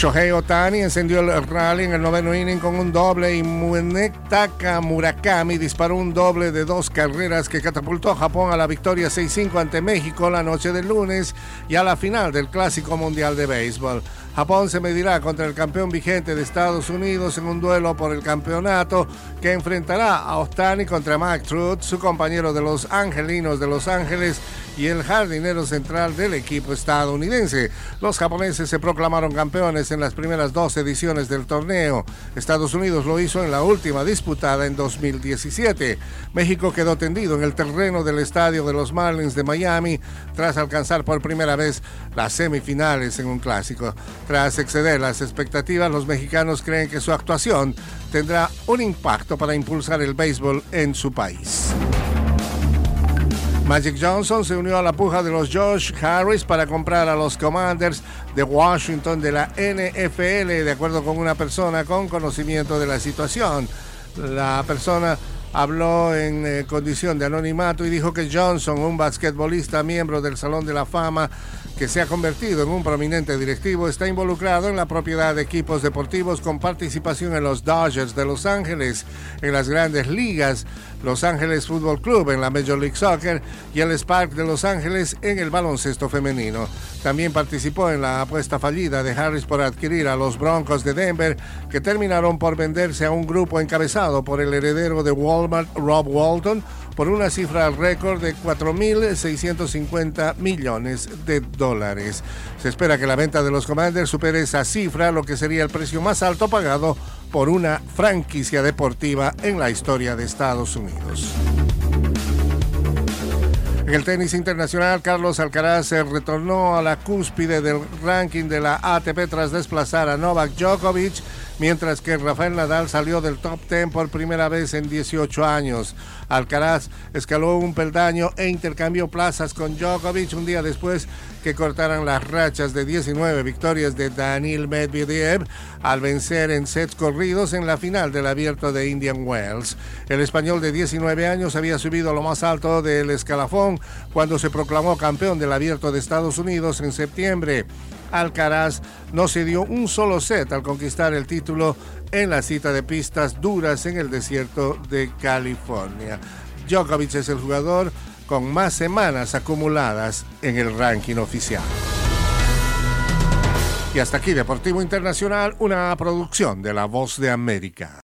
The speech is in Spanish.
Shohei Otani encendió el rally en el noveno inning con un doble y Munetaka Murakami disparó un doble de dos carreras que catapultó a Japón a la victoria 6-5 ante México la noche del lunes y a la final del Clásico Mundial de Béisbol. Japón se medirá contra el campeón vigente de Estados Unidos en un duelo por el campeonato que enfrentará a Otani contra Mike Trout, su compañero de los Angelinos de Los Ángeles y el jardinero central del equipo estadounidense. Los japoneses se proclamaron campeones en las primeras dos ediciones del torneo. Estados Unidos lo hizo en la última disputada en 2017. México quedó tendido en el terreno del estadio de los Marlins de Miami tras alcanzar por primera vez las semifinales en un clásico. Tras exceder las expectativas, los mexicanos creen que su actuación tendrá un impacto para impulsar el béisbol en su país. Magic Johnson se unió a la puja de los Josh Harris para comprar a los Commanders de Washington de la NFL, de acuerdo con una persona con conocimiento de la situación. La persona habló en eh, condición de anonimato y dijo que Johnson, un basquetbolista miembro del Salón de la Fama, que se ha convertido en un prominente directivo, está involucrado en la propiedad de equipos deportivos con participación en los Dodgers de Los Ángeles, en las grandes ligas, Los Ángeles Football Club en la Major League Soccer y el Spark de Los Ángeles en el baloncesto femenino. También participó en la apuesta fallida de Harris por adquirir a los Broncos de Denver, que terminaron por venderse a un grupo encabezado por el heredero de Rob Walton, por una cifra récord de 4.650 millones de dólares. Se espera que la venta de los Commanders supere esa cifra, lo que sería el precio más alto pagado por una franquicia deportiva en la historia de Estados Unidos. En el tenis internacional, Carlos Alcaraz se retornó a la cúspide del ranking de la ATP tras desplazar a Novak Djokovic mientras que Rafael Nadal salió del top 10 por primera vez en 18 años. Alcaraz escaló un peldaño e intercambió plazas con Djokovic un día después que cortaran las rachas de 19 victorias de Daniel Medvedev al vencer en sets corridos en la final del abierto de Indian Wells. El español de 19 años había subido a lo más alto del escalafón cuando se proclamó campeón del abierto de Estados Unidos en septiembre. Alcaraz no se dio un solo set al conquistar el título en la cita de pistas duras en el desierto de California. Djokovic es el jugador con más semanas acumuladas en el ranking oficial. Y hasta aquí Deportivo Internacional, una producción de La Voz de América.